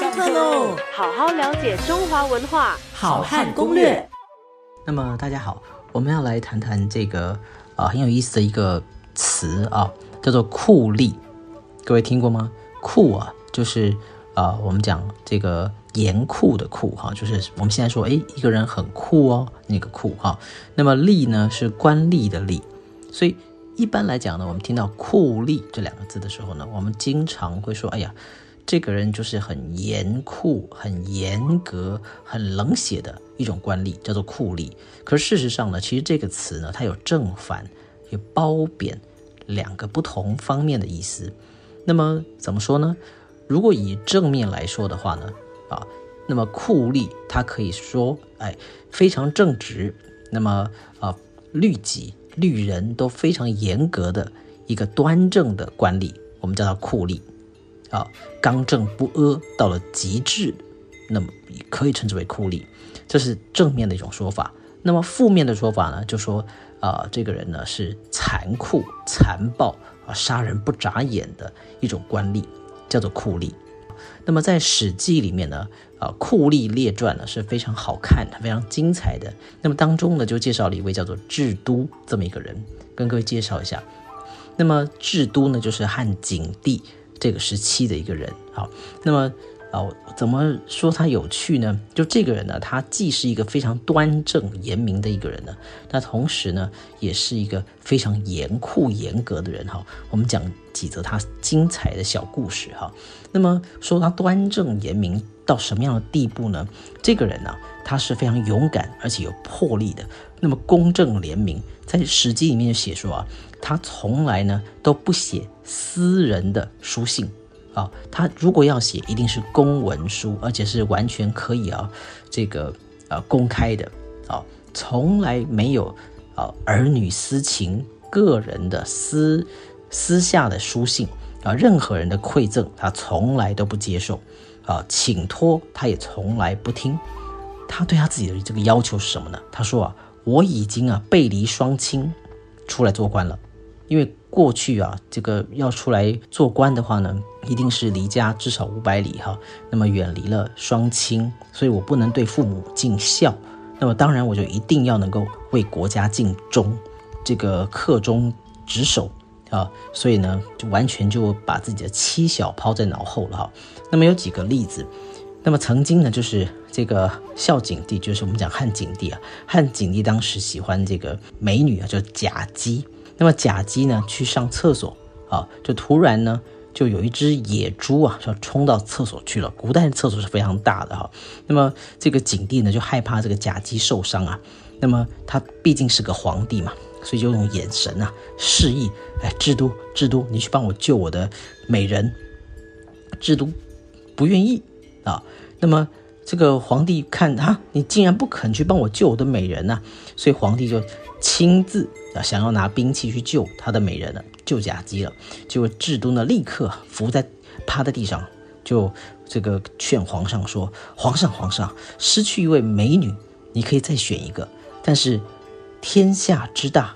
上课喽！好好了解中华文化，好汉攻略。那么大家好，我们要来谈谈这个啊很有意思的一个词啊，叫做酷吏。各位听过吗？酷啊，就是啊我们讲这个严酷的酷哈，就是我们现在说哎一个人很酷哦，那个酷哈。那么吏呢是官吏的吏，所以一般来讲呢，我们听到酷吏这两个字的时候呢，我们经常会说哎呀。这个人就是很严酷、很严格、很冷血的一种官吏，叫做酷吏。可是事实上呢，其实这个词呢，它有正反、有褒贬两个不同方面的意思。那么怎么说呢？如果以正面来说的话呢，啊，那么酷吏他可以说，哎，非常正直，那么啊，律己、律人都非常严格的一个端正的官吏，我们叫他酷吏。啊，刚正不阿到了极致，那么也可以称之为酷吏，这是正面的一种说法。那么负面的说法呢，就说啊，这个人呢是残酷、残暴啊，杀人不眨眼的一种官吏，叫做酷吏。那么在《史记》里面呢，啊，《酷吏列传》呢是非常好看的、非常精彩的。那么当中呢，就介绍了一位叫做智都这么一个人，跟各位介绍一下。那么智都呢，就是汉景帝。这个时期的一个人，好，那么啊，怎么说他有趣呢？就这个人呢，他既是一个非常端正严明的一个人呢，那同时呢，也是一个非常严酷严格的人哈。我们讲几则他精彩的小故事哈。那么说他端正严明到什么样的地步呢？这个人呢，他是非常勇敢而且有魄力的。那么公正廉明，在《史记》里面就写说啊，他从来呢都不写私人的书信啊，他如果要写，一定是公文书，而且是完全可以啊，这个呃公开的啊，从来没有啊儿女私情、个人的私私下的书信啊，任何人的馈赠他从来都不接受啊，请托他也从来不听。他对他自己的这个要求是什么呢？他说啊。我已经啊背离双亲，出来做官了。因为过去啊，这个要出来做官的话呢，一定是离家至少五百里哈，那么远离了双亲，所以我不能对父母尽孝。那么当然我就一定要能够为国家尽忠，这个恪忠职守啊。所以呢，就完全就把自己的妻小抛在脑后了哈。那么有几个例子。那么曾经呢，就是这个孝景帝，就是我们讲汉景帝啊。汉景帝当时喜欢这个美女啊，叫贾姬。那么贾姬呢，去上厕所啊，就突然呢，就有一只野猪啊，要冲到厕所去了。古代的厕所是非常大的哈。那么这个景帝呢，就害怕这个贾姬受伤啊。那么他毕竟是个皇帝嘛，所以就用眼神啊示意，哎，智都，智都，你去帮我救我的美人。智都不愿意。啊，那么这个皇帝看啊，你竟然不肯去帮我救我的美人呐，所以皇帝就亲自啊想要拿兵器去救他的美人了，救贾姬了。结果智都呢立刻伏在趴在地上，就这个劝皇上说：“皇上，皇上，失去一位美女，你可以再选一个，但是天下之大，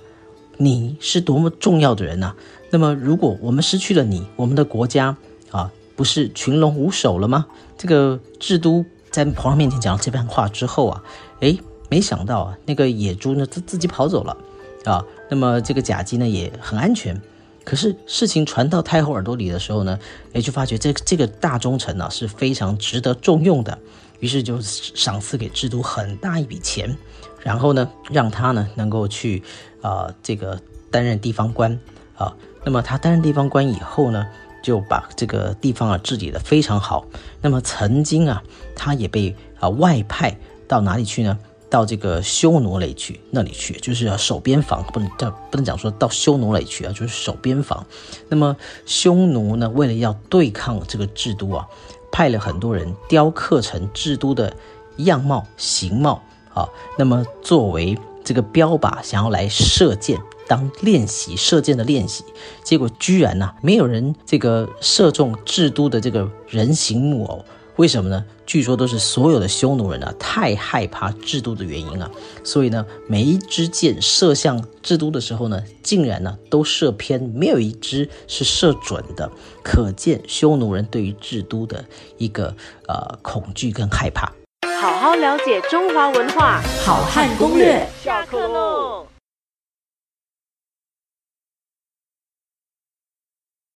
你是多么重要的人呐！那么如果我们失去了你，我们的国家啊。”不是群龙无首了吗？这个智都在皇上面前讲了这番话之后啊，哎，没想到啊，那个野猪呢自自己跑走了啊。那么这个甲姬呢也很安全。可是事情传到太后耳朵里的时候呢，哎，就发觉这这个大忠臣呢是非常值得重用的，于是就赏赐给智都很大一笔钱，然后呢让他呢能够去啊这个担任地方官啊。那么他担任地方官以后呢？就把这个地方啊治理的非常好。那么曾经啊，他也被啊外派到哪里去呢？到这个匈奴垒去那里去，就是要守边防，不能叫不能讲说到匈奴垒去啊，就是守边防。那么匈奴呢，为了要对抗这个制都啊，派了很多人雕刻成制都的样貌形貌啊，那么作为这个标靶，想要来射箭。当练习射箭的练习，结果居然呢，没有人这个射中制都的这个人形木偶，为什么呢？据说都是所有的匈奴人啊太害怕制度的原因啊，所以呢，每一支箭射向制都的时候呢，竟然呢都射偏，没有一支是射准的。可见匈奴人对于制都的一个呃恐惧跟害怕。好好了解中华文化，好汉攻略。下课喽！